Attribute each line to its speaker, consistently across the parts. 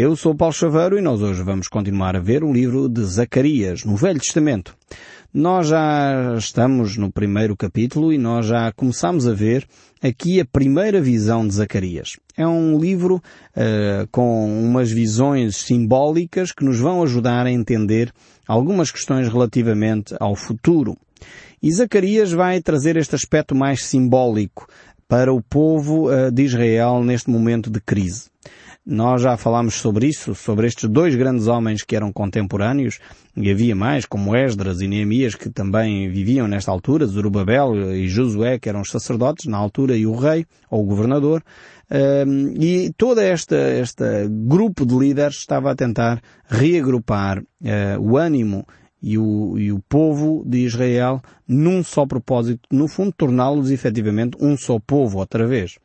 Speaker 1: Eu sou Paulo Chaveiro e nós hoje vamos continuar a ver o livro de Zacarias, no Velho Testamento. Nós já estamos no primeiro capítulo e nós já começamos a ver aqui a primeira visão de Zacarias. É um livro uh, com umas visões simbólicas que nos vão ajudar a entender algumas questões relativamente ao futuro. E Zacarias vai trazer este aspecto mais simbólico para o povo uh, de Israel neste momento de crise. Nós já falámos sobre isso, sobre estes dois grandes homens que eram contemporâneos, e havia mais, como Esdras e Neemias, que também viviam nesta altura, Zorobabel e Josué, que eram os sacerdotes na altura, e o rei, ou o governador, e todo este, este grupo de líderes estava a tentar reagrupar uh, o ânimo e o, e o povo de Israel num só propósito, no fundo torná-los efetivamente um só povo outra vez.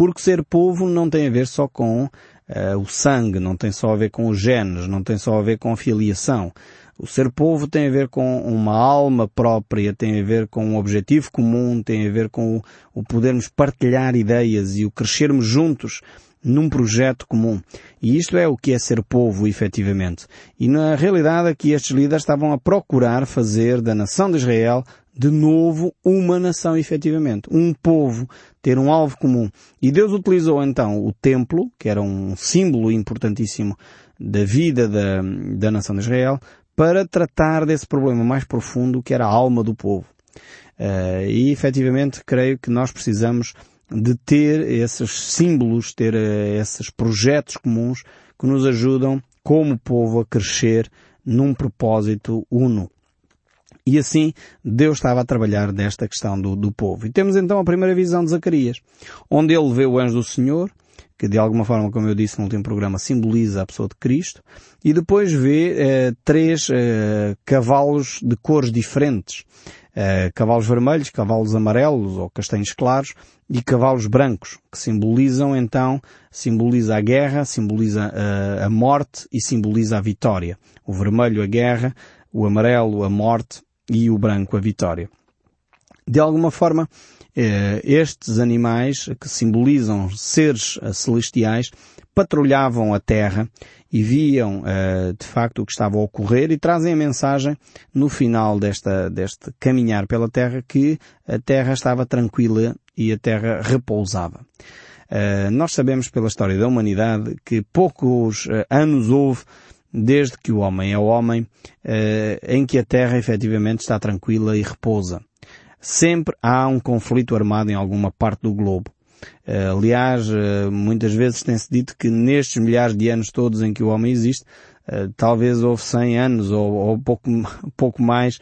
Speaker 1: Porque ser povo não tem a ver só com uh, o sangue, não tem só a ver com os genes, não tem só a ver com a filiação. O ser povo tem a ver com uma alma própria, tem a ver com um objetivo comum, tem a ver com o, o podermos partilhar ideias e o crescermos juntos num projeto comum. E isto é o que é ser povo, efetivamente. E na realidade aqui estes líderes estavam a procurar fazer da nação de Israel de novo uma nação efetivamente, um povo, ter um alvo comum. E Deus utilizou então o templo, que era um símbolo importantíssimo da vida da, da nação de Israel, para tratar desse problema mais profundo que era a alma do povo. Uh, e efetivamente creio que nós precisamos de ter esses símbolos, ter uh, esses projetos comuns que nos ajudam como povo a crescer num propósito uno. E assim Deus estava a trabalhar nesta questão do, do povo. E temos então a primeira visão de Zacarias, onde ele vê o anjo do Senhor, que de alguma forma, como eu disse no último programa, simboliza a pessoa de Cristo, e depois vê eh, três eh, cavalos de cores diferentes. Eh, cavalos vermelhos, cavalos amarelos ou castanhos claros e cavalos brancos, que simbolizam então, simboliza a guerra, simboliza eh, a morte e simboliza a vitória. O vermelho a guerra, o amarelo a morte e o branco a vitória. De alguma forma, eh, estes animais, que simbolizam seres celestiais, patrulhavam a Terra e viam eh, de facto o que estava a ocorrer e trazem a mensagem no final desta, deste caminhar pela Terra que a Terra estava tranquila e a Terra repousava. nós sabemos pela história da humanidade que poucos anos houve desde que o homem é homem, eh, em que a Terra efetivamente está tranquila e repousa. Sempre há um conflito armado em alguma parte do globo. Eh, aliás, eh, muitas vezes tem-se dito que nestes milhares de anos todos em que o homem existe, talvez houve 100 anos ou, ou pouco, pouco mais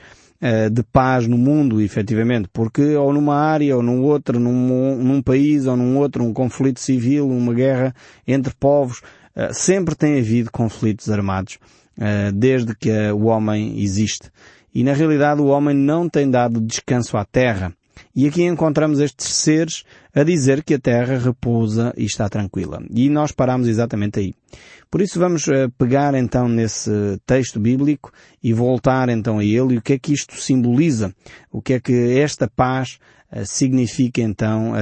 Speaker 1: de paz no mundo, efetivamente, porque ou numa área ou num outro, num, num país ou num outro, um conflito civil, uma guerra entre povos, eh, sempre tem havido conflitos armados, eh, desde que o homem existe. E na realidade o homem não tem dado descanso à terra. E aqui encontramos estes seres a dizer que a terra repousa e está tranquila. E nós paramos exatamente aí. Por isso vamos eh, pegar então nesse texto bíblico e voltar então a ele e o que é que isto simboliza. O que é que esta paz significa então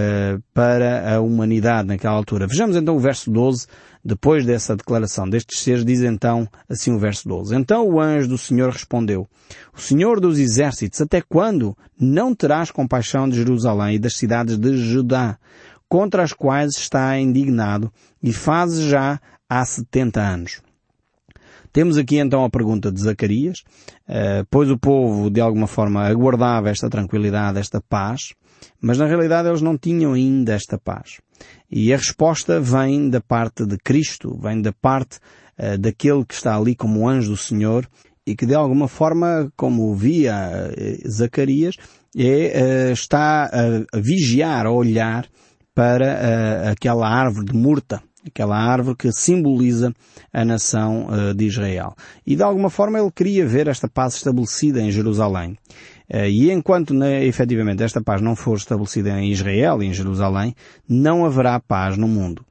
Speaker 1: para a humanidade naquela altura. Vejamos então o verso 12 depois dessa declaração destes seres, diz então assim o verso 12. Então o anjo do Senhor respondeu, O Senhor dos exércitos, até quando não terás compaixão de Jerusalém e das cidades de Judá, contra as quais está indignado e fazes já há setenta anos? Temos aqui então a pergunta de Zacarias, eh, pois o povo de alguma forma aguardava esta tranquilidade, esta paz, mas na realidade eles não tinham ainda esta paz. E a resposta vem da parte de Cristo, vem da parte uh, daquele que está ali como anjo do Senhor e que de alguma forma, como via uh, Zacarias, é, uh, está a, vigiar, a olhar para aquela árvore de murta, aquela árvore que simboliza a nação de Israel. E de alguma forma ele queria ver esta paz estabelecida em Jerusalém. Eh, e enquanto né, efetivamente esta paz não for estabelecida em Israel e em Jerusalém, não haverá paz no mundo.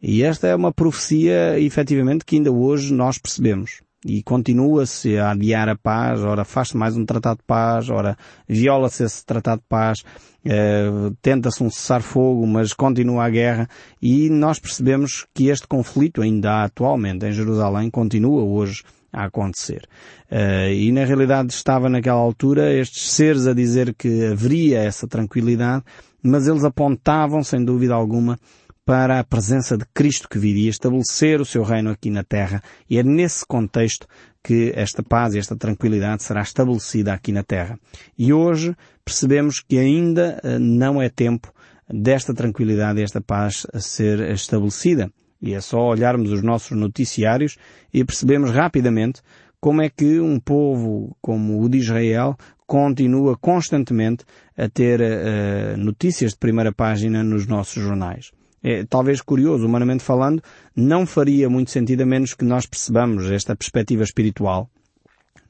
Speaker 1: E esta é uma profecia, efetivamente, que ainda hoje nós percebemos. E continua-se a adiar a paz, ora faz-se mais um tratado de paz, ora viola-se esse tratado de paz, eh, tenta-se um cessar-fogo, mas continua a guerra, e nós percebemos que este conflito ainda atualmente em Jerusalém, continua hoje a acontecer. Uh, e na realidade estava naquela altura estes seres a dizer que haveria essa tranquilidade, mas eles apontavam, sem dúvida alguma, para a presença de Cristo que viria estabelecer o seu reino aqui na Terra. E é nesse contexto que esta paz e esta tranquilidade será estabelecida aqui na Terra. E hoje percebemos que ainda uh, não é tempo desta tranquilidade e esta paz a ser estabelecida. E é só olharmos os nossos noticiários e percebemos rapidamente como é que um povo como o de Israel continua constantemente a ter uh, notícias de primeira página nos nossos jornais. É talvez curioso, humanamente falando, não faria muito sentido a menos que nós percebamos esta perspectiva espiritual.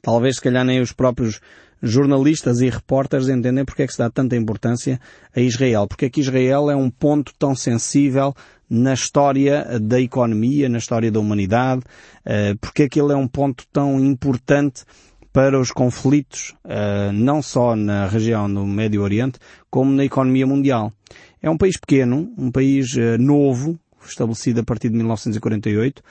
Speaker 1: Talvez, se calhar, nem os próprios jornalistas e repórteres entendem porque é que se dá tanta importância a Israel. Porque é que Israel é um ponto tão sensível na história da economia, na história da humanidade, eh, porque é que ele é um ponto tão importante para os conflitos, eh, não só na região do Médio Oriente, como na economia mundial. É um país pequeno, um país eh, novo, estabelecido a partir de 1948,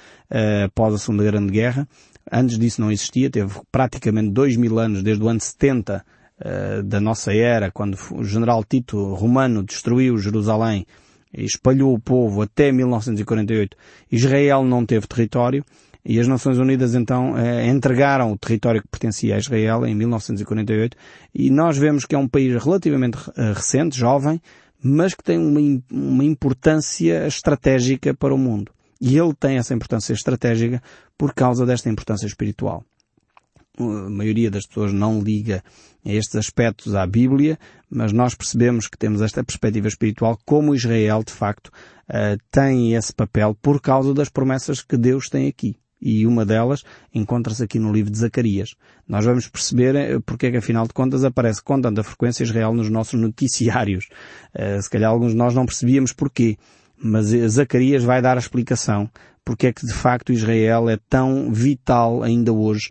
Speaker 1: após a Segunda Grande Guerra, Antes disso não existia, teve praticamente dois mil anos, desde o ano 70 uh, da nossa era, quando o general Tito Romano destruiu Jerusalém e espalhou o povo até 1948. Israel não teve território e as Nações Unidas então eh, entregaram o território que pertencia a Israel em 1948 e nós vemos que é um país relativamente uh, recente, jovem, mas que tem uma, uma importância estratégica para o mundo. E ele tem essa importância estratégica por causa desta importância espiritual. A maioria das pessoas não liga a estes aspectos à Bíblia, mas nós percebemos que temos esta perspectiva espiritual como Israel, de facto, eh, tem esse papel por causa das promessas que Deus tem aqui. E uma delas encontra-se aqui no livro de Zacarias. Nós vamos perceber eh, porque é que afinal de contas aparece com tanta frequência Israel nos nossos noticiários. Eh, se calhar alguns de nós não percebíamos porquê mas Zacarias vai dar a explicação porque é que de facto Israel é tão vital ainda hoje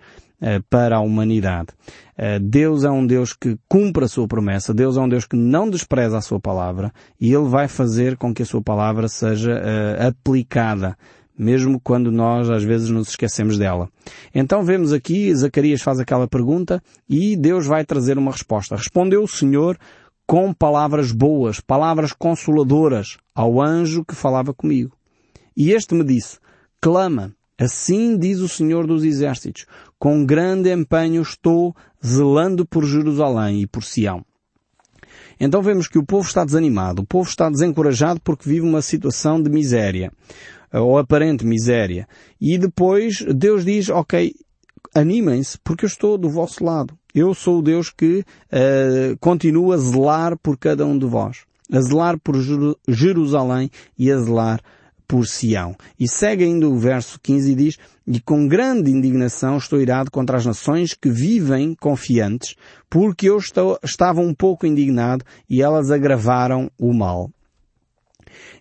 Speaker 1: para a humanidade. Deus é um Deus que cumpre a sua promessa, Deus é um Deus que não despreza a sua palavra e Ele vai fazer com que a sua palavra seja aplicada mesmo quando nós às vezes nos esquecemos dela. Então vemos aqui, Zacarias faz aquela pergunta e Deus vai trazer uma resposta. Respondeu o Senhor com palavras boas, palavras consoladoras ao anjo que falava comigo. E este me disse, clama, assim diz o Senhor dos Exércitos, com grande empenho estou zelando por Jerusalém e por Sião. Então vemos que o povo está desanimado, o povo está desencorajado porque vive uma situação de miséria, ou aparente miséria. E depois Deus diz, ok, animem-se porque eu estou do vosso lado. Eu sou o Deus que uh, continua a zelar por cada um de vós. A zelar por Jerusalém e a zelar por Sião. E segue ainda o verso 15 e diz, e com grande indignação estou irado contra as nações que vivem confiantes, porque eu estou, estava um pouco indignado e elas agravaram o mal.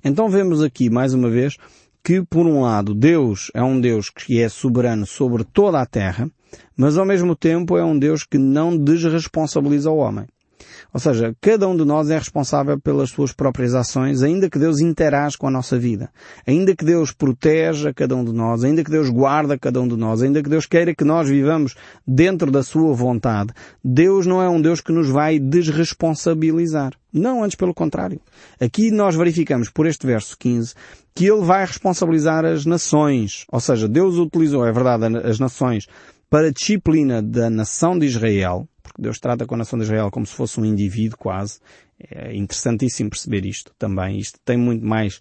Speaker 1: Então vemos aqui, mais uma vez, que por um lado Deus é um Deus que é soberano sobre toda a terra, mas ao mesmo tempo é um Deus que não desresponsabiliza o homem. Ou seja, cada um de nós é responsável pelas suas próprias ações, ainda que Deus interage com a nossa vida. Ainda que Deus proteja cada um de nós, ainda que Deus guarda cada um de nós, ainda que Deus queira que nós vivamos dentro da sua vontade, Deus não é um Deus que nos vai desresponsabilizar. Não, antes pelo contrário. Aqui nós verificamos por este verso 15 que Ele vai responsabilizar as nações. Ou seja, Deus utilizou, é verdade, as nações para a disciplina da nação de Israel, porque Deus trata com a nação de Israel como se fosse um indivíduo quase. É interessantíssimo perceber isto também. Isto tem muito mais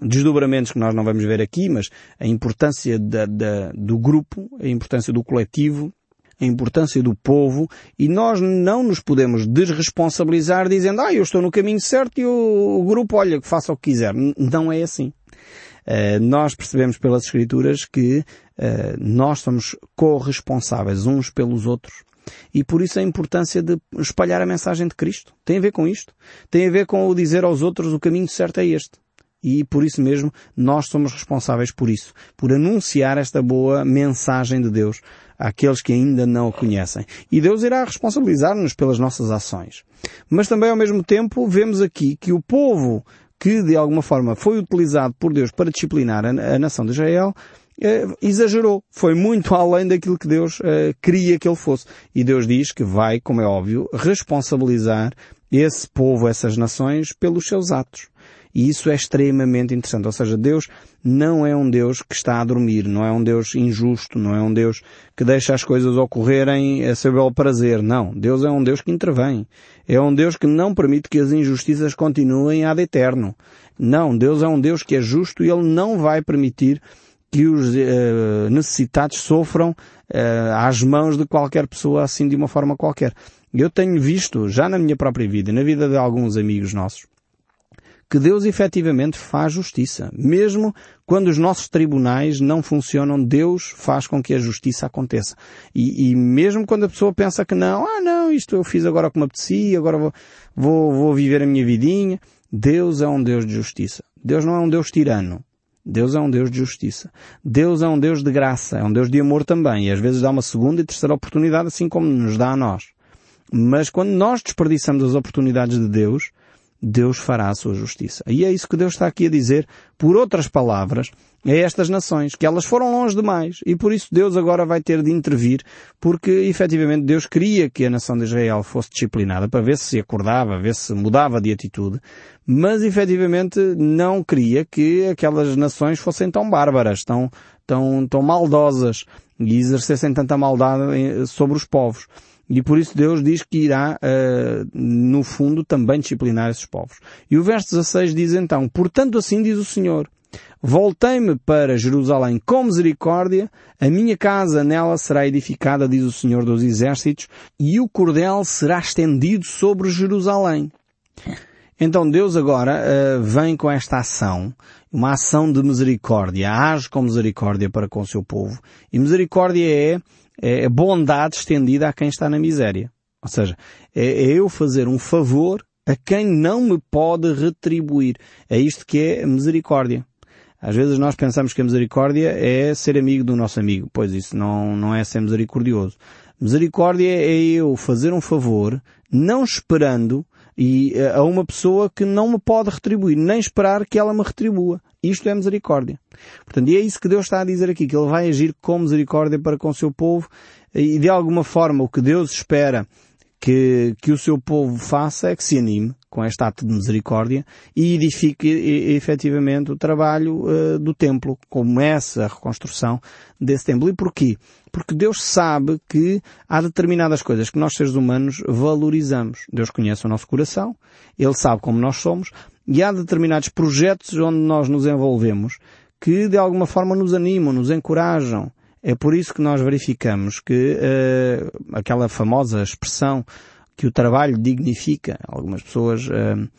Speaker 1: desdobramentos que nós não vamos ver aqui, mas a importância da, da, do grupo, a importância do coletivo, a importância do povo, e nós não nos podemos desresponsabilizar dizendo, ah, eu estou no caminho certo e o, o grupo, olha, que faça o que quiser. Não é assim. Uh, nós percebemos pelas Escrituras que uh, nós somos corresponsáveis uns pelos outros. E por isso a importância de espalhar a mensagem de Cristo. Tem a ver com isto. Tem a ver com o dizer aos outros o caminho certo é este. E por isso mesmo nós somos responsáveis por isso, por anunciar esta boa mensagem de Deus àqueles que ainda não o conhecem. E Deus irá responsabilizar-nos pelas nossas ações. Mas também ao mesmo tempo vemos aqui que o povo que de alguma forma foi utilizado por Deus para disciplinar a, a nação de Israel, exagerou. Foi muito além daquilo que Deus eh, queria que ele fosse. E Deus diz que vai, como é óbvio, responsabilizar esse povo, essas nações, pelos seus atos. E isso é extremamente interessante. Ou seja, Deus não é um Deus que está a dormir, não é um Deus injusto, não é um Deus que deixa as coisas ocorrerem a seu belo prazer. Não. Deus é um Deus que intervém. É um Deus que não permite que as injustiças continuem ad eterno. Não. Deus é um Deus que é justo e Ele não vai permitir que os uh, necessitados sofram uh, às mãos de qualquer pessoa assim de uma forma qualquer. Eu tenho visto, já na minha própria vida, na vida de alguns amigos nossos, que Deus efetivamente faz justiça. Mesmo quando os nossos tribunais não funcionam, Deus faz com que a justiça aconteça. E, e, mesmo quando a pessoa pensa que não, ah não, isto eu fiz agora como apetecia, agora vou, vou, vou viver a minha vidinha, Deus é um Deus de justiça. Deus não é um Deus tirano. Deus é um Deus de justiça. Deus é um Deus de graça, é um Deus de amor também, e às vezes dá uma segunda e terceira oportunidade, assim como nos dá a nós. Mas quando nós desperdiçamos as oportunidades de Deus, Deus fará a sua justiça. E é isso que Deus está aqui a dizer, por outras palavras, a estas nações, que elas foram longe demais, e por isso Deus agora vai ter de intervir, porque efetivamente Deus queria que a nação de Israel fosse disciplinada para ver se acordava, ver se mudava de atitude, mas efetivamente não queria que aquelas nações fossem tão bárbaras, tão, tão, tão maldosas, e exercessem tanta maldade sobre os povos. E por isso Deus diz que irá, uh, no fundo, também disciplinar esses povos. E o verso 16 diz então, Portanto assim diz o Senhor, Voltei-me para Jerusalém com misericórdia, a minha casa nela será edificada, diz o Senhor dos Exércitos, e o cordel será estendido sobre Jerusalém. Então Deus agora uh, vem com esta ação, uma ação de misericórdia, age com misericórdia para com o seu povo. E misericórdia é é bondade estendida a quem está na miséria. Ou seja, é, é eu fazer um favor a quem não me pode retribuir. É isto que é misericórdia. Às vezes nós pensamos que a misericórdia é ser amigo do nosso amigo. Pois isso não, não é ser misericordioso. Misericórdia é eu fazer um favor, não esperando e eh, a uma pessoa que não me pode retribuir, nem esperar que ela me retribua. Isto é misericórdia. Portanto, e é isso que Deus está a dizer aqui, que Ele vai agir com misericórdia para com o seu povo e de alguma forma o que Deus espera que, que o seu povo faça é que se anime com este ato de misericórdia e edifique efetivamente o trabalho uh, do templo, comece a reconstrução desse templo. E porquê? Porque Deus sabe que há determinadas coisas que nós seres humanos valorizamos. Deus conhece o nosso coração, Ele sabe como nós somos, e há determinados projetos onde nós nos envolvemos que de alguma forma nos animam, nos encorajam. É por isso que nós verificamos que uh, aquela famosa expressão que o trabalho dignifica, algumas pessoas uh,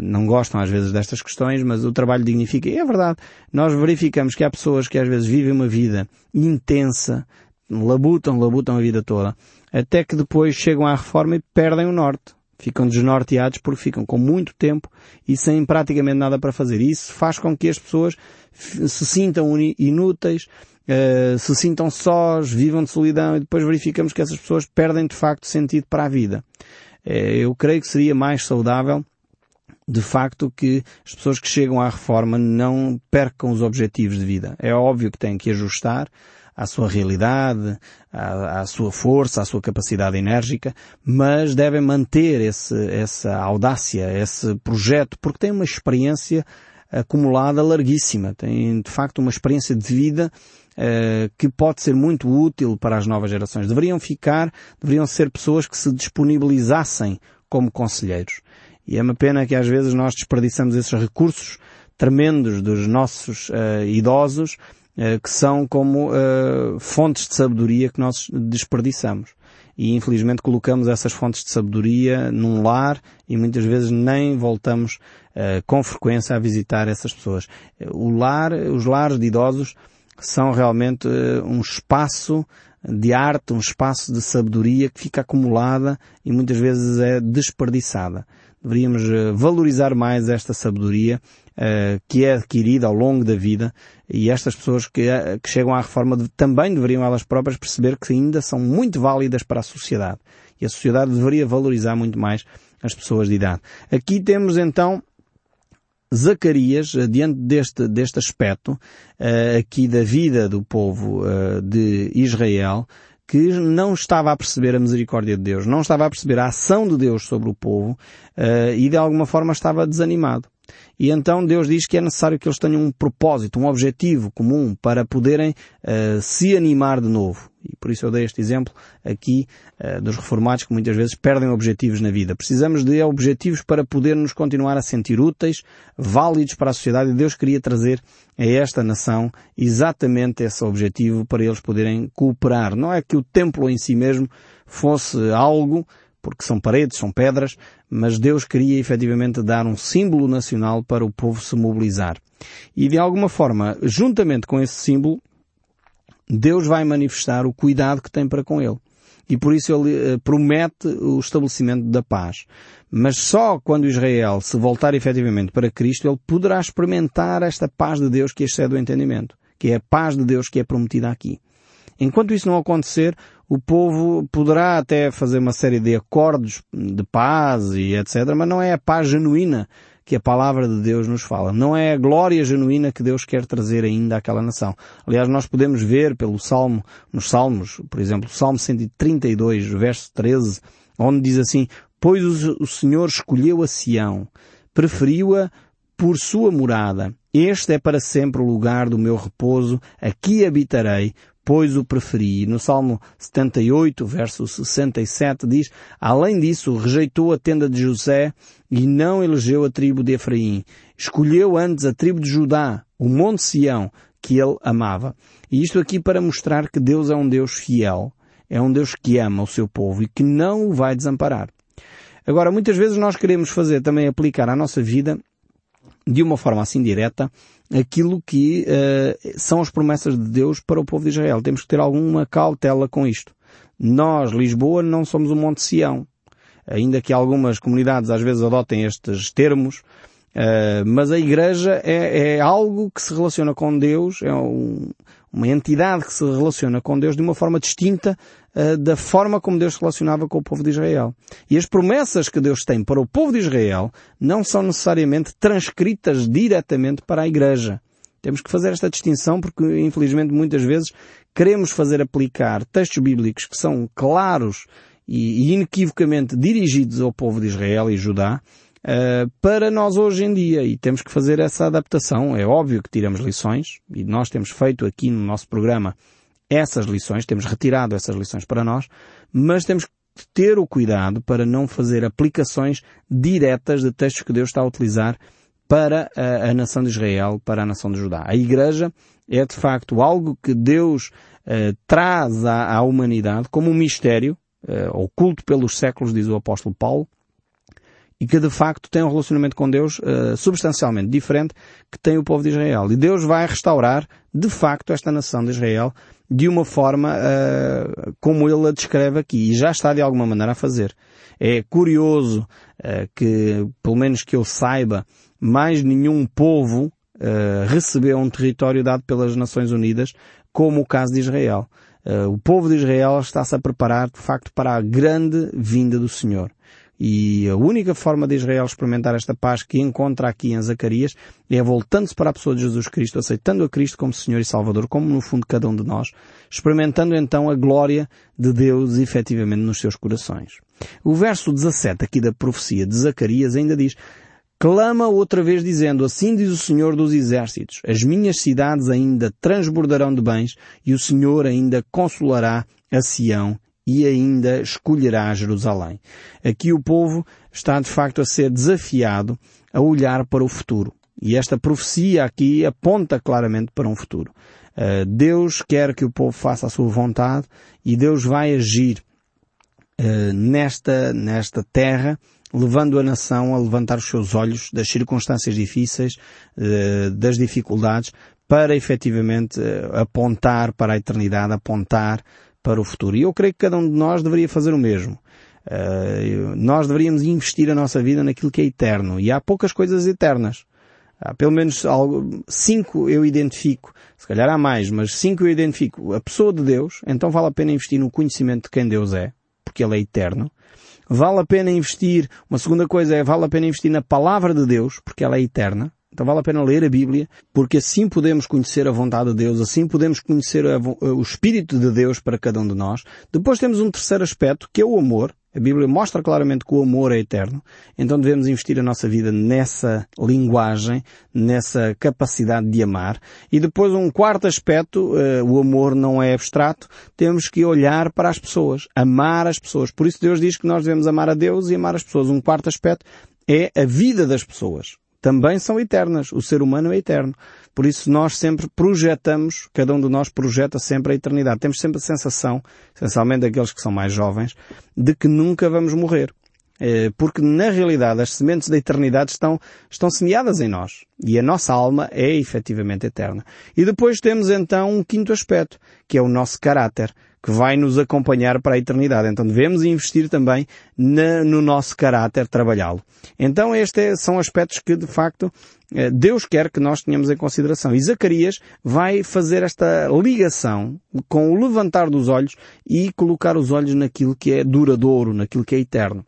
Speaker 1: não gostam às vezes destas questões, mas o trabalho dignifica. E é verdade. Nós verificamos que há pessoas que às vezes vivem uma vida intensa, labutam, labutam a vida toda, até que depois chegam à reforma e perdem o norte ficam desnorteados porque ficam com muito tempo e sem praticamente nada para fazer. E isso faz com que as pessoas se sintam inúteis, uh, se sintam sós, vivam de solidão e depois verificamos que essas pessoas perdem de facto sentido para a vida. Uh, eu creio que seria mais saudável de facto que as pessoas que chegam à reforma não percam os objetivos de vida. É óbvio que têm que ajustar, à sua realidade, à, à, sua força, à sua capacidade enérgica, mas devem manter esse, essa audácia, esse projeto, porque têm uma experiência acumulada larguíssima, têm de facto uma experiência de vida uh, que pode ser muito útil para as novas gerações. Deveriam ficar, deveriam ser pessoas que se disponibilizassem como conselheiros. E é uma pena que às vezes nós desperdiçamos esses recursos tremendos dos nossos uh, idosos eh, que são como uh, fontes de sabedoria que nós desperdiçamos. E infelizmente colocamos essas fontes de sabedoria num lar e muitas vezes nem voltamos uh, com frequência a visitar essas pessoas. O lar, os lares de idosos são realmente um espaço de arte, um espaço de sabedoria que fica acumulada e muitas vezes é desperdiçada. Deveríamos valorizar mais esta sabedoria uh, que é adquirida ao longo da vida e estas pessoas que, que chegam à reforma também deveriam elas próprias perceber que ainda são muito válidas para a sociedade. E a sociedade deveria valorizar muito mais as pessoas de idade. Aqui temos então Zacarias, eh, diante deste, deste aspecto uh, aqui da vida do povo uh, de Israel, que não estava a perceber a misericórdia de Deus, não estava a perceber a ação de Deus sobre o povo uh, e de alguma forma estava desanimado. E então Deus diz que é necessário que eles tenham um propósito, um objetivo comum para poderem uh, se animar de novo. E por isso eu dei este exemplo aqui uh, dos reformados que muitas vezes perdem objetivos na vida. Precisamos de objetivos para podermos continuar a sentir úteis, válidos para a sociedade e Deus queria trazer a esta nação exatamente esse objetivo para eles poderem cooperar. Não é que o templo em si mesmo fosse algo porque são paredes, são pedras, mas Deus queria efetivamente dar um símbolo nacional para o povo se mobilizar. E de alguma forma, juntamente com esse símbolo, Deus vai manifestar o cuidado que tem para com ele. E por isso ele eh, promete o estabelecimento da paz. Mas só quando Israel se voltar efetivamente para Cristo, ele poderá experimentar esta paz de Deus que excede o entendimento. Que é a paz de Deus que é prometida aqui. Enquanto isso não acontecer, o povo poderá até fazer uma série de acordos de paz e etc., mas não é a paz genuína que a palavra de Deus nos fala. Não é a glória genuína que Deus quer trazer ainda àquela nação. Aliás, nós podemos ver pelo Salmo, nos Salmos, por exemplo, Salmo 132, verso 13, onde diz assim, Pois o Senhor escolheu a Sião, preferiu-a por sua morada. Este é para sempre o lugar do meu repouso, aqui habitarei, pois o preferi. No Salmo 78, verso 67 diz, além disso, rejeitou a tenda de José e não elegeu a tribo de Efraim. Escolheu antes a tribo de Judá, o Monte Sião, que ele amava. E isto aqui para mostrar que Deus é um Deus fiel, é um Deus que ama o seu povo e que não o vai desamparar. Agora, muitas vezes nós queremos fazer também aplicar à nossa vida de uma forma assim direta aquilo que uh, são as promessas de Deus para o povo de Israel. Temos que ter alguma cautela com isto. Nós, Lisboa, não somos o Monte Sião. Ainda que algumas comunidades às vezes adotem estes termos, Uh, mas a Igreja é, é, algo que se relaciona com Deus, é um, uma entidade que se relaciona com Deus de uma forma distinta uh, da forma como Deus se relacionava com o povo de Israel. E as promessas que Deus tem para o povo de Israel não são necessariamente transcritas diretamente para a Igreja. Temos que fazer esta distinção porque, infelizmente, muitas vezes queremos fazer aplicar textos bíblicos que são claros e, e inequivocamente dirigidos ao povo de Israel e Judá, uh, para nós hoje em dia e temos que fazer essa adaptação. É óbvio que tiramos lições e nós temos feito aqui no nosso programa essas lições, temos retirado essas lições para nós, mas temos que ter o cuidado para não fazer aplicações diretas de textos que Deus está a utilizar para a, a nação de Israel, para a nação de Judá. A Igreja é de facto algo que Deus uh, traz à, à, humanidade como um mistério, uh, oculto pelos séculos, diz o apóstolo Paulo, e que de facto tem um relacionamento com Deus uh, substancialmente diferente que tem o povo de Israel. E Deus vai restaurar de facto esta nação de Israel de uma forma uh, como ele a descreve aqui e já está de alguma maneira a fazer. É curioso uh, que, pelo menos que eu saiba, mais nenhum povo recebeu um território dado pelas Nações Unidas como o caso de Israel. o povo de Israel está-se a preparar de facto para a grande vinda do Senhor. E a única forma de Israel experimentar esta paz que encontra aqui em Zacarias é voltando-se para a pessoa de Jesus Cristo, aceitando a Cristo como Senhor e Salvador, como no fundo cada um de nós, experimentando então a glória de Deus efetivamente nos seus corações. O verso 17 aqui da profecia de Zacarias ainda diz, clama outra vez dizendo, assim diz o Senhor dos Exércitos, as minhas cidades ainda transbordarão de bens e o Senhor ainda consolará a Sião e ainda escolherá Jerusalém. Aqui o povo está de facto a ser desafiado a olhar para o futuro. E esta profecia aqui aponta claramente para um futuro. Uh, Deus quer que o povo faça a sua vontade e Deus vai agir uh, nesta, nesta terra, levando a nação a levantar os seus olhos das circunstâncias difíceis, uh, das dificuldades, para efetivamente apontar para a eternidade, apontar para o futuro. E eu creio que cada um de nós deveria fazer o mesmo. Uh, nós deveríamos investir a nossa vida naquilo que é eterno. E há poucas coisas eternas. Há pelo menos algo, cinco eu identifico, se calhar há mais, mas cinco eu identifico. A pessoa de Deus, então vale a pena investir no conhecimento de quem Deus é, porque Ele é eterno. Vale a pena investir, uma segunda coisa é, vale a pena investir na palavra de Deus, porque ela é eterna. Então vale a pena ler a Bíblia, porque assim podemos conhecer a vontade de Deus, assim podemos conhecer a, o Espírito de Deus para cada um de nós. Depois temos um terceiro aspecto, que é o amor. A Bíblia mostra claramente que o amor é eterno, então devemos investir a nossa vida nessa linguagem, nessa capacidade de amar. E depois um quarto aspecto, uh, o amor não é abstrato, temos que olhar para as pessoas, amar as pessoas. Por isso Deus diz que nós devemos amar a Deus e amar as pessoas. Um quarto aspecto é a vida das pessoas também são eternas. O ser humano é eterno. Por isso nós sempre projetamos, cada um de nós projeta sempre a eternidade. Temos sempre a sensação, essencialmente aqueles que são mais jovens, de que nunca vamos morrer. É, porque na realidade as sementes da eternidade estão, estão semeadas em nós. E a nossa alma é efetivamente eterna. E depois temos então um quinto aspecto, que é o nosso caráter que vai nos acompanhar para a eternidade. Então devemos investir também na, no nosso caráter, trabalhá-lo. Então estes são aspectos que de facto eh, Deus quer que nós tenhamos em consideração. E Zacarias vai fazer esta ligação com o levantar dos olhos e colocar os olhos naquilo que é duradouro, naquilo que é eterno.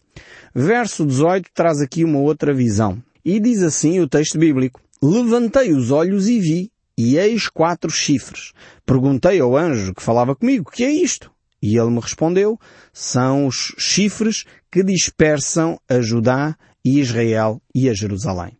Speaker 1: Verso 18 traz aqui uma outra visão. E diz assim o texto bíblico. Levantei os olhos e vi, e eis quatro chifres. Perguntei ao anjo que falava comigo, que é isto? E ele me respondeu, são os chifres que dispersam a Judá e Israel e a Jerusalém.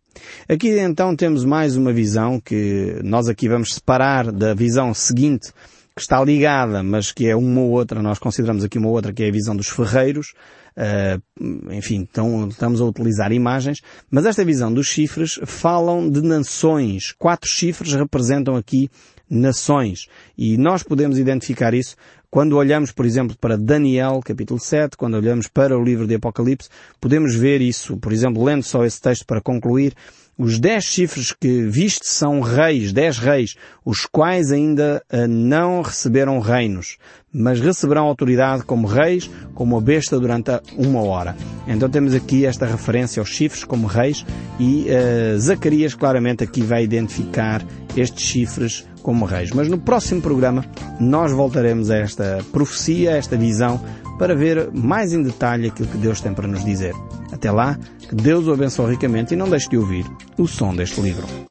Speaker 1: Aqui então temos mais uma visão que nós aqui vamos separar da visão seguinte, que está ligada, mas que é uma ou outra, nós consideramos aqui uma outra, que é a visão dos ferreiros, uh, enfim, então, estamos a utilizar imagens, mas esta visão dos chifres falam de nações. Quatro chifres representam aqui nações. E nós podemos identificar isso quando olhamos, por exemplo, para Daniel, capítulo 7, quando olhamos para o livro de Apocalipse, podemos ver isso, por exemplo, lendo só esse texto para concluir, os dez chifres que viste são reis, dez reis, os quais ainda uh, não receberam reinos, mas receberão autoridade como reis, como a besta durante uma hora. Então temos aqui esta referência aos chifres como reis e uh, Zacarias claramente aqui vai identificar estes chifres como reis. Mas no próximo programa nós voltaremos a esta profecia, a esta visão, para ver mais em detalhe aquilo que Deus tem para nos dizer. Até lá, que Deus o abençoe ricamente e não deixe de ouvir o som deste livro.